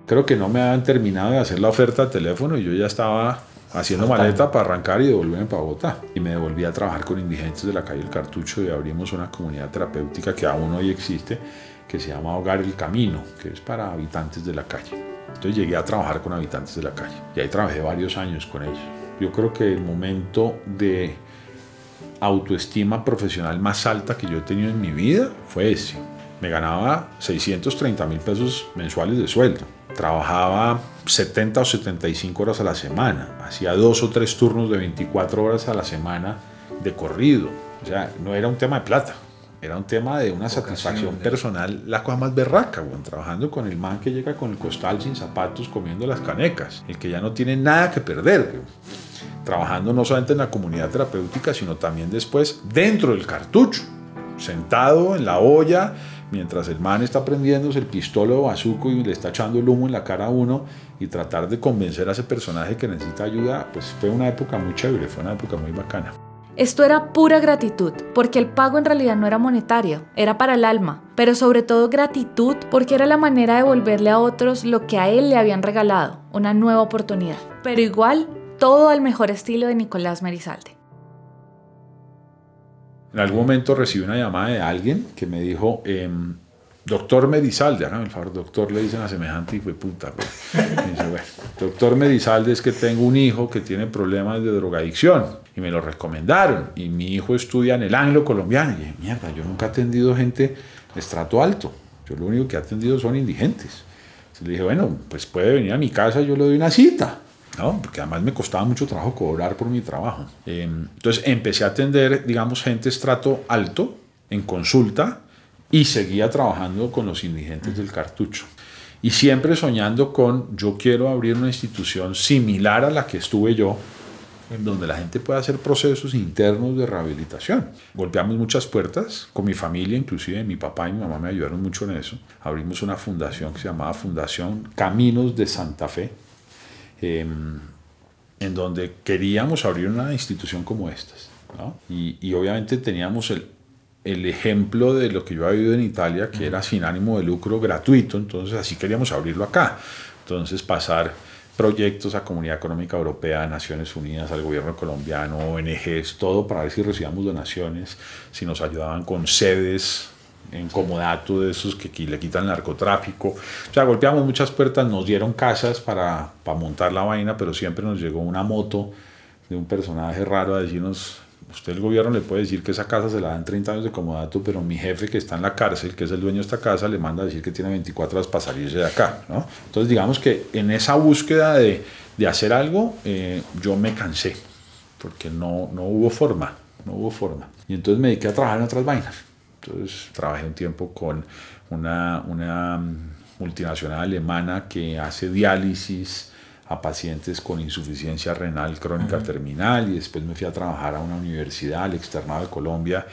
Creo que no me habían terminado de hacer la oferta al teléfono y yo ya estaba haciendo maleta para arrancar y devolverme para Bogotá. Y me devolví a trabajar con indigentes de la calle El Cartucho y abrimos una comunidad terapéutica que aún hoy existe, que se llama Hogar El Camino, que es para habitantes de la calle. Entonces llegué a trabajar con habitantes de la calle y ahí trabajé varios años con ellos. Yo creo que el momento de autoestima profesional más alta que yo he tenido en mi vida fue ese. Me ganaba 630 mil pesos mensuales de sueldo. Trabajaba 70 o 75 horas a la semana. Hacía dos o tres turnos de 24 horas a la semana de corrido. O sea, no era un tema de plata. Era un tema de una satisfacción personal, la cosa más berraca, bueno, trabajando con el man que llega con el costal sin zapatos, comiendo las canecas, el que ya no tiene nada que perder. Bueno. Trabajando no solamente en la comunidad terapéutica, sino también después dentro del cartucho, sentado en la olla, mientras el man está prendiéndose el pistolo bazuco y le está echando el humo en la cara a uno y tratar de convencer a ese personaje que necesita ayuda, pues fue una época muy chévere, fue una época muy bacana. Esto era pura gratitud, porque el pago en realidad no era monetario, era para el alma, pero sobre todo gratitud porque era la manera de devolverle a otros lo que a él le habían regalado, una nueva oportunidad. Pero igual, todo al mejor estilo de Nicolás Merizalde. En algún momento recibí una llamada de alguien que me dijo, eh, doctor Medizalde, hágame el favor, doctor, le dicen a semejante y fue puta. Doctor Medizalde es que tengo un hijo que tiene problemas de drogadicción y me lo recomendaron y mi hijo estudia en el Anglo Colombiano. Y dije, mierda, yo nunca he atendido gente de estrato alto, yo lo único que he atendido son indigentes. Entonces le dije, bueno, pues puede venir a mi casa yo le doy una cita. ¿no? porque además me costaba mucho trabajo cobrar por mi trabajo. Eh, entonces empecé a atender, digamos, gente estrato alto en consulta y seguía trabajando con los indigentes del cartucho. Y siempre soñando con, yo quiero abrir una institución similar a la que estuve yo, en donde la gente pueda hacer procesos internos de rehabilitación. Golpeamos muchas puertas, con mi familia, inclusive mi papá y mi mamá me ayudaron mucho en eso. Abrimos una fundación que se llamaba Fundación Caminos de Santa Fe, eh, en donde queríamos abrir una institución como estas. y, obviamente teníamos el, el, ejemplo de lo que yo había vivido en Italia, que era sin ánimo de lucro gratuito, entonces así queríamos abrirlo acá. Entonces pasar proyectos a Comunidad Económica Europea, a Naciones Unidas, al gobierno colombiano, ONGs, todo para ver si recibíamos donaciones, si nos ayudaban con sedes en comodato de esos que le quitan el narcotráfico. O sea, golpeamos muchas puertas, nos dieron casas para, para montar la vaina, pero siempre nos llegó una moto de un personaje raro a decirnos, usted el gobierno le puede decir que esa casa se la dan 30 años de comodato, pero mi jefe que está en la cárcel, que es el dueño de esta casa, le manda a decir que tiene 24 horas para salirse de acá. ¿no? Entonces digamos que en esa búsqueda de, de hacer algo, eh, yo me cansé, porque no, no hubo forma, no hubo forma. Y entonces me dediqué a trabajar en otras vainas. Entonces trabajé un tiempo con una, una multinacional alemana que hace diálisis a pacientes con insuficiencia renal crónica terminal y después me fui a trabajar a una universidad al externado de Colombia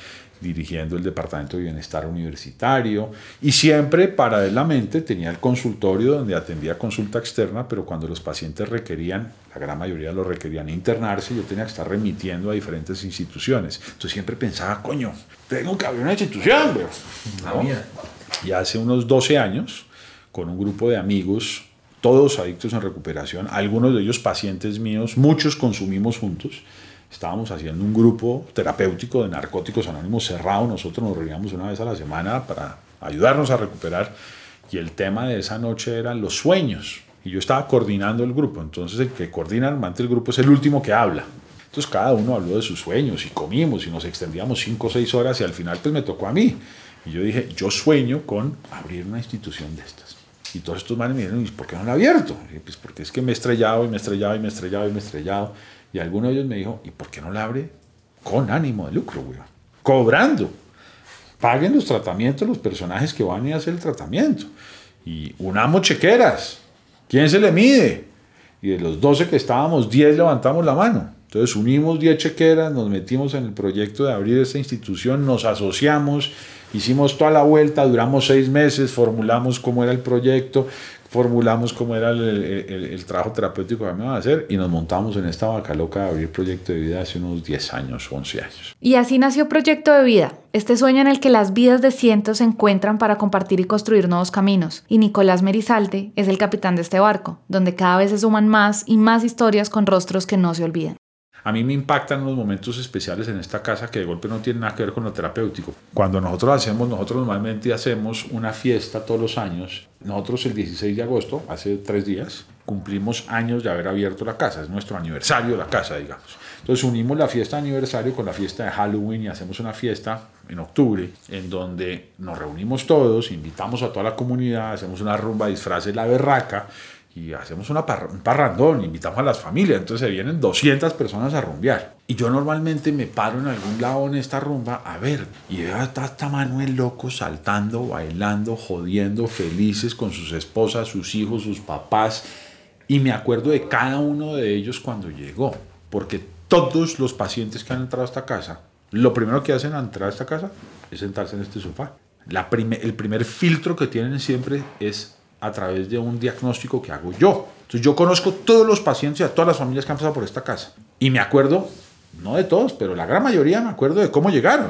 dirigiendo el Departamento de Bienestar Universitario y siempre paralelamente tenía el consultorio donde atendía consulta externa, pero cuando los pacientes requerían, la gran mayoría lo requerían internarse, yo tenía que estar remitiendo a diferentes instituciones. Entonces siempre pensaba, coño, tengo que abrir una institución, ¿no? Y hace unos 12 años, con un grupo de amigos, todos adictos en recuperación, algunos de ellos pacientes míos, muchos consumimos juntos, estábamos haciendo un grupo terapéutico de narcóticos anónimos cerrado, nosotros nos reuníamos una vez a la semana para ayudarnos a recuperar y el tema de esa noche eran los sueños y yo estaba coordinando el grupo, entonces el que coordina normalmente el grupo es el último que habla. Entonces cada uno habló de sus sueños y comimos y nos extendíamos cinco o seis horas y al final pues me tocó a mí. Y yo dije, yo sueño con abrir una institución de estas. Y todos estos manes me dijeron, ¿y por qué no la he abierto? Pues porque es que me he estrellado y me he estrellado y me he estrellado y me he estrellado. Y alguno de ellos me dijo, ¿y por qué no la abre con ánimo de lucro, güey? Cobrando. Paguen los tratamientos los personajes que van a hacer el tratamiento. Y unamos chequeras. ¿Quién se le mide? Y de los 12 que estábamos, 10 levantamos la mano. Entonces unimos 10 chequeras, nos metimos en el proyecto de abrir esta institución, nos asociamos, hicimos toda la vuelta, duramos seis meses, formulamos cómo era el proyecto, formulamos cómo era el, trabajo terapéutico que me a hacer y nos montamos en esta vaca loca de abrir Proyecto de Vida hace unos 10 años, 11 años. Y así nació Proyecto de Vida, este sueño en el que las vidas de cientos se encuentran para compartir y construir nuevos caminos. Y Nicolás Merizalte es el capitán de este barco, donde cada vez se suman más y más historias con rostros que no se olviden. A mí me impactan los momentos especiales en esta casa que de golpe no tienen nada que ver con lo terapéutico. Cuando nosotros hacemos, nosotros normalmente hacemos una fiesta todos los años. Nosotros el 16 de agosto, hace tres días, cumplimos años de haber abierto la casa. Es nuestro aniversario de la casa, digamos. Entonces unimos la fiesta de aniversario con la fiesta de Halloween y hacemos una fiesta en octubre en donde nos reunimos todos, invitamos a toda la comunidad, hacemos una rumba disfraces la berraca y hacemos una un parrandón, invitamos a las familias, entonces se vienen 200 personas a rumbear. Y yo normalmente me paro en algún lado en esta rumba a ver, y veo a esta Manuel loco saltando, bailando, jodiendo, felices con sus esposas, sus hijos, sus papás, y me acuerdo de cada uno de ellos cuando llegó, porque todos los pacientes que han entrado a esta casa, lo primero que hacen al entrar a esta casa es sentarse en este sofá. La el primer filtro que tienen siempre es a través de un diagnóstico que hago yo. Entonces yo conozco todos los pacientes y a todas las familias que han pasado por esta casa. Y me acuerdo, no de todos, pero la gran mayoría me acuerdo de cómo llegaron.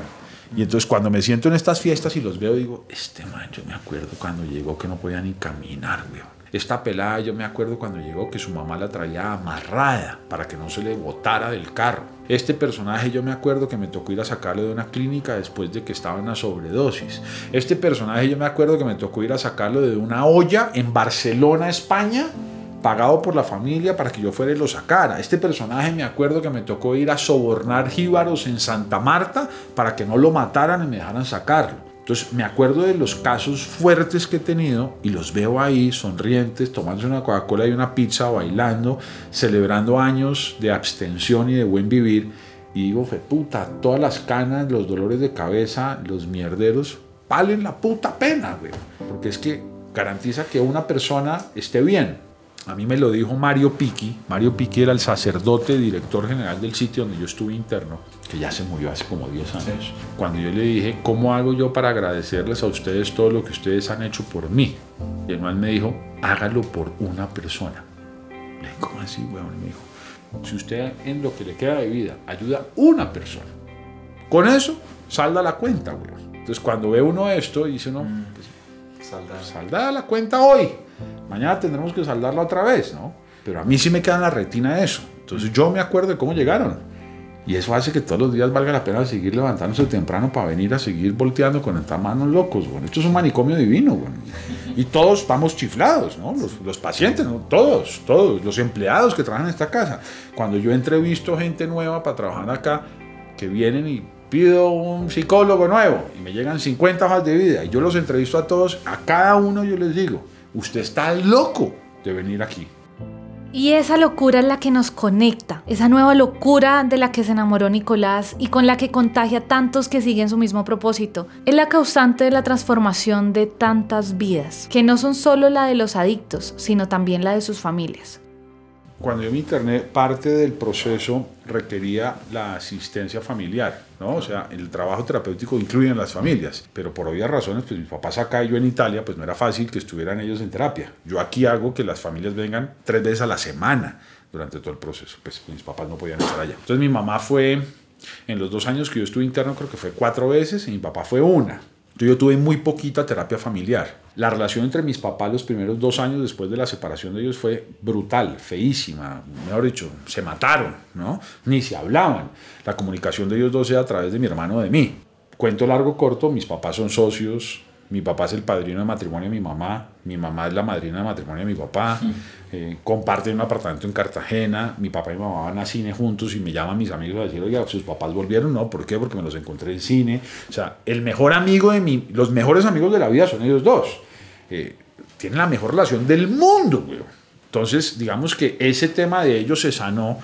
Y entonces cuando me siento en estas fiestas y los veo, digo, este man, yo me acuerdo cuando llegó que no podía ni caminar, weón. Esta pelada, yo me acuerdo cuando llegó que su mamá la traía amarrada para que no se le botara del carro. Este personaje yo me acuerdo que me tocó ir a sacarlo de una clínica después de que estaba en una sobredosis. Este personaje yo me acuerdo que me tocó ir a sacarlo de una olla en Barcelona, España, pagado por la familia para que yo fuera y lo sacara. Este personaje me acuerdo que me tocó ir a sobornar jíbaros en Santa Marta para que no lo mataran y me dejaran sacarlo. Entonces me acuerdo de los casos fuertes que he tenido y los veo ahí sonrientes, tomándose una Coca-Cola y una pizza, bailando, celebrando años de abstención y de buen vivir. Y digo, fe puta, todas las canas, los dolores de cabeza, los mierderos, valen la puta pena, güey. Porque es que garantiza que una persona esté bien. A mí me lo dijo Mario Piqui. Mario Piqui era el sacerdote, director general del sitio donde yo estuve interno, que ya se murió hace como 10 años. Cuando yo le dije, ¿cómo hago yo para agradecerles a ustedes todo lo que ustedes han hecho por mí? Y el man me dijo, hágalo por una persona. Le dije, ¿cómo así, weón? me dijo, si usted en lo que le queda de vida ayuda a una persona, con eso salda la cuenta, weón. Entonces cuando ve uno esto, dice uno, mm. pues, salda. salda la cuenta hoy Mañana tendremos que saldarla otra vez, ¿no? Pero a mí sí me queda en la retina eso. Entonces yo me acuerdo de cómo llegaron. Y eso hace que todos los días valga la pena seguir levantándose temprano para venir a seguir volteando con estas manos locos. Bueno, esto es un manicomio divino. Bueno. Y todos estamos chiflados, ¿no? Los, pacientes, ¿no? todos, todos, los empleados que trabajan en esta casa. Cuando yo entrevisto gente nueva para trabajar acá, que vienen y pido un psicólogo nuevo y me llegan 50 hojas de vida y yo los entrevisto a todos, a cada uno yo les digo, usted está loco de venir aquí. Y esa locura es la que nos conecta, esa nueva locura de la que se enamoró Nicolás y con la que contagia a tantos que siguen su mismo propósito, es la causante de la transformación de tantas vidas, que no son solo la de los adictos, sino también la de sus familias. Cuando yo me interné, parte del proceso requería la asistencia familiar, ¿no? O sea, el trabajo terapéutico incluye a las familias, pero por obvias razones, pues mis papás acá y yo en Italia, pues no era fácil que estuvieran ellos en terapia. Yo aquí hago que las familias vengan tres veces a la semana durante todo el proceso, pues mis papás no podían estar allá. Entonces mi mamá fue, en los dos años que yo estuve interno, creo que fue cuatro veces, y mi papá fue una. Yo tuve muy poquita terapia familiar. La relación entre mis papás los primeros dos años después de la separación de ellos fue brutal, feísima. Mejor dicho, se mataron, ¿no? Ni se hablaban. La comunicación de ellos dos era a través de mi hermano de mí. Cuento largo corto, mis papás son socios, mi papá es el padrino de matrimonio de mi mamá, mi mamá es la madrina de matrimonio de mi papá, eh, comparten un apartamento en Cartagena, mi papá y mi mamá van a cine juntos y me llaman mis amigos a decir, oye, sus papás volvieron, no, ¿por qué? Porque me los encontré en cine. O sea, el mejor amigo de mi, los mejores amigos de la vida son ellos dos. Eh, tienen la mejor relación del mundo, güey. Entonces, digamos que ese tema de ellos se sanó.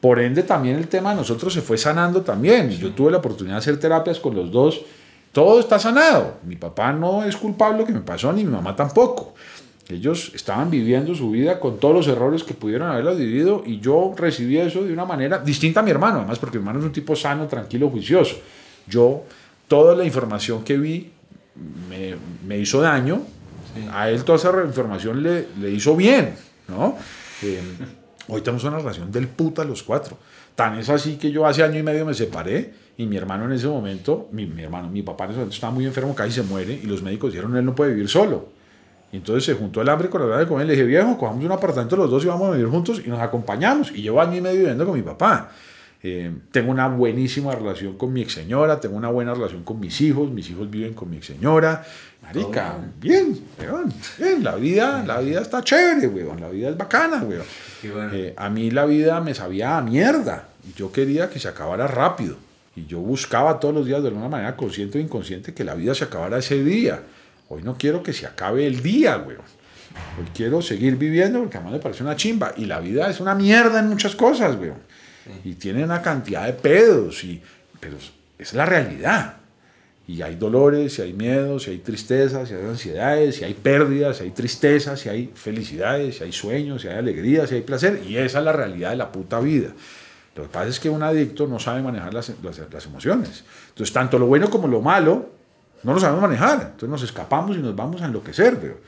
Por ende, también el tema de nosotros se fue sanando también. Yo tuve la oportunidad de hacer terapias con los dos todo está sanado. Mi papá no es culpable de lo que me pasó, ni mi mamá tampoco. Ellos estaban viviendo su vida con todos los errores que pudieron haberla vivido y yo recibí eso de una manera distinta a mi hermano, además porque mi hermano es un tipo sano, tranquilo, juicioso. Yo, toda la información que vi me, me hizo daño, a él toda esa información le, le hizo bien, ¿no? Eh, hoy tenemos una relación del puta los cuatro. Tan es así que yo hace año y medio me separé y mi hermano en ese momento, mi, mi, hermano, mi papá en ese momento estaba muy enfermo, casi se muere, y los médicos dijeron, él no puede vivir solo. Y entonces se juntó el hambre con la verdad de comer. Le dije, viejo, cojamos un apartamento los dos y vamos a vivir juntos y nos acompañamos. Y llevo año y medio viviendo con mi papá. Eh, tengo una buenísima relación con mi ex señora, tengo una buena relación con mis hijos, mis hijos viven con mi ex señora. Marica, bien, weón, bien, la vida, la vida está chévere, weón, la vida es bacana, weón. Eh, a mí la vida me sabía a mierda y yo quería que se acabara rápido. Y yo buscaba todos los días de alguna manera consciente o inconsciente que la vida se acabara ese día. Hoy no quiero que se acabe el día, güey. Hoy quiero seguir viviendo porque además me parece una chimba. Y la vida es una mierda en muchas cosas, güey. Y tiene una cantidad de pedos. Y, pero es la realidad. Y hay dolores, y hay miedos, y hay tristezas, y hay ansiedades, y hay pérdidas, y hay tristezas, y hay felicidades, y hay sueños, y hay alegrías, y hay placer. Y esa es la realidad de la puta vida. Lo que pasa es que un adicto no sabe manejar las, las, emociones. Entonces, tanto lo bueno como lo malo, no lo sabemos manejar. Entonces nos escapamos y nos vamos a enloquecer. Pero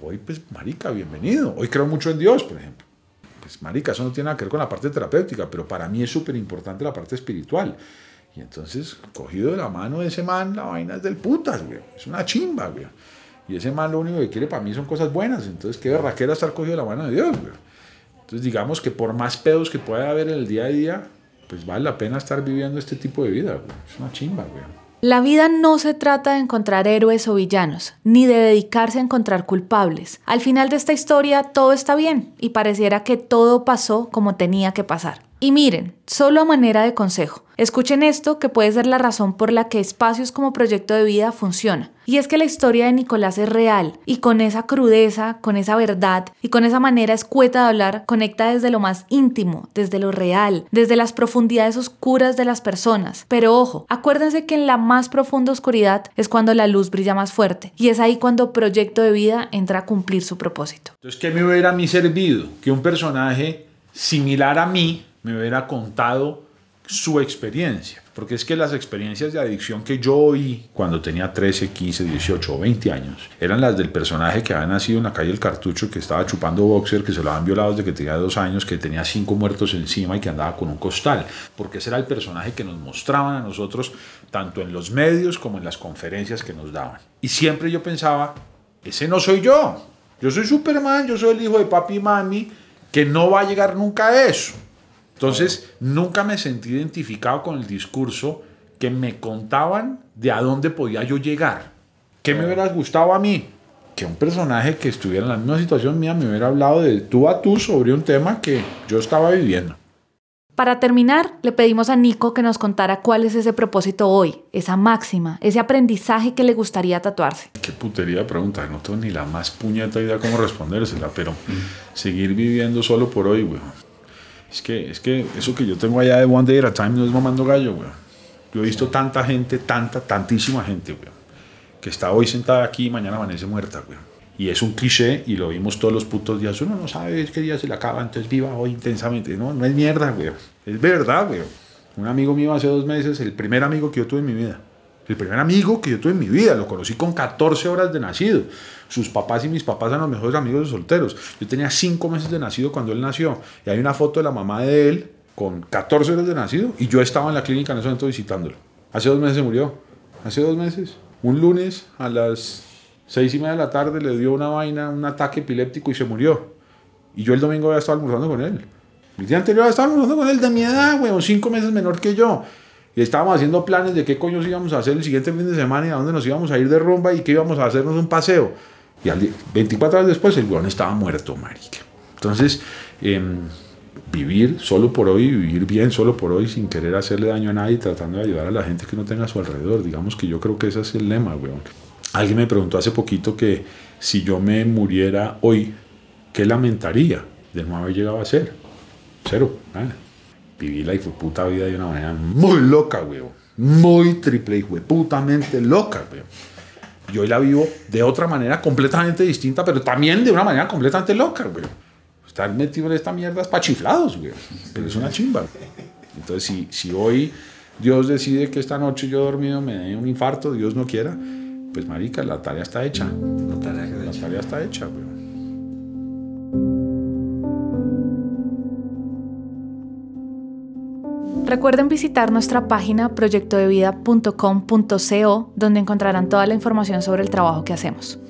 hoy, pues, marica, bienvenido. Hoy creo mucho en Dios, por ejemplo. Pues, marica, eso no tiene nada que ver con la parte terapéutica, pero para mí es súper importante la parte espiritual. Y entonces, cogido de la mano de ese man, la vaina es del putas, güey. Es una chimba, güey. Y ese man lo único que quiere para mí son cosas buenas. Entonces, qué berraquera estar cogido de la mano de Dios, güey. Entonces digamos que por más pedos que pueda haber en el día a día, pues vale la pena estar viviendo este tipo de vida, Es una chimba, güey. La vida no se trata de encontrar héroes o villanos, ni de dedicarse a encontrar culpables. Al final de esta historia todo está bien y pareciera que todo pasó como tenía que pasar. Y miren, solo a manera de consejo, escuchen esto que puede ser la razón por la que Espacios como proyecto de vida funciona. Y es que la historia de Nicolás es real y con esa crudeza, con esa verdad y con esa manera escueta de hablar, conecta desde lo más íntimo, desde lo real, desde las profundidades oscuras de las personas. Pero ojo, acuérdense que en la más profunda oscuridad es cuando la luz brilla más fuerte y es ahí cuando Proyecto de Vida entra a cumplir su propósito. Entonces, ¿qué me hubiera a mí servido? Que un personaje similar a mí me hubiera contado su experiencia. Porque es que las experiencias de adicción que yo oí cuando tenía 13, 15, 18 o 20 años eran las del personaje que había nacido en la calle El Cartucho, que estaba chupando boxer, que se lo habían violado desde que tenía dos años, que tenía cinco muertos encima y que andaba con un costal. Porque ese era el personaje que nos mostraban a nosotros, tanto en los medios como en las conferencias que nos daban. Y siempre yo pensaba, ese no soy yo. Yo soy Superman, yo soy el hijo de papi y mami, que no va a llegar nunca a eso. Entonces, nunca me sentí identificado con el discurso que me contaban de a dónde podía yo llegar. ¿Qué me hubiera gustado a mí? Que un personaje que estuviera en la misma situación mía me hubiera hablado de tú a tú sobre un tema que yo estaba viviendo. Para terminar, le pedimos a Nico que nos contara cuál es ese propósito hoy, esa máxima, ese aprendizaje que le gustaría tatuarse. Qué putería pregunta, no tengo ni la más puñeta idea cómo respondérsela, pero seguir viviendo solo por hoy, güey. Es que, es que eso que yo tengo allá de One Day at a Time no es mamando gallo, güey. Yo he visto tanta gente, tanta, tantísima gente, güey, que está hoy sentada aquí y mañana amanece muerta, güey. Y es un cliché y lo vimos todos los putos días. Uno no sabe qué día se le acaba, entonces viva hoy intensamente. No, no es mierda, güey. Es verdad, güey. Un amigo mío hace dos meses, el primer amigo que yo tuve en mi vida. El primer amigo que yo tuve en mi vida. Lo conocí con 14 horas de nacido. Sus papás y mis papás eran los mejores amigos de solteros. Yo tenía 5 meses de nacido cuando él nació. Y hay una foto de la mamá de él con 14 horas de nacido. Y yo estaba en la clínica en ese momento visitándolo. Hace dos meses se murió. Hace dos meses. Un lunes a las seis y media de la tarde le dio una vaina, un ataque epiléptico y se murió. Y yo el domingo había estado almorzando con él. El día anterior estaba almorzando con él de mi edad, weón, cinco meses menor que yo. Y estábamos haciendo planes de qué coños íbamos a hacer el siguiente fin de semana y a dónde nos íbamos a ir de rumba y qué íbamos a hacernos un paseo. Y al 24 horas después el weón estaba muerto, marica. Entonces, em, vivir solo por hoy, vivir bien solo por hoy, sin querer hacerle daño a nadie, tratando de ayudar a la gente que no tenga a su alrededor. Digamos que yo creo que ese es el lema, weón. Alguien me preguntó hace poquito que si yo me muriera hoy, ¿qué lamentaría de no haber llegado a ser? Cero, nada. Viví la puta vida de una manera muy loca, weón. Muy triple y putamente loca, weón. Y hoy la vivo de otra manera completamente distinta, pero también de una manera completamente loca, weón. Estar metido en esta mierda es pa' chiflados, weón. Pero es una chimba. Entonces, si, si hoy Dios decide que esta noche yo dormido me dé un infarto, Dios no quiera, pues marica, la tarea está hecha. La tarea, la tarea está hecha, weón. Recuerden visitar nuestra página proyectodevida.com.co donde encontrarán toda la información sobre el trabajo que hacemos.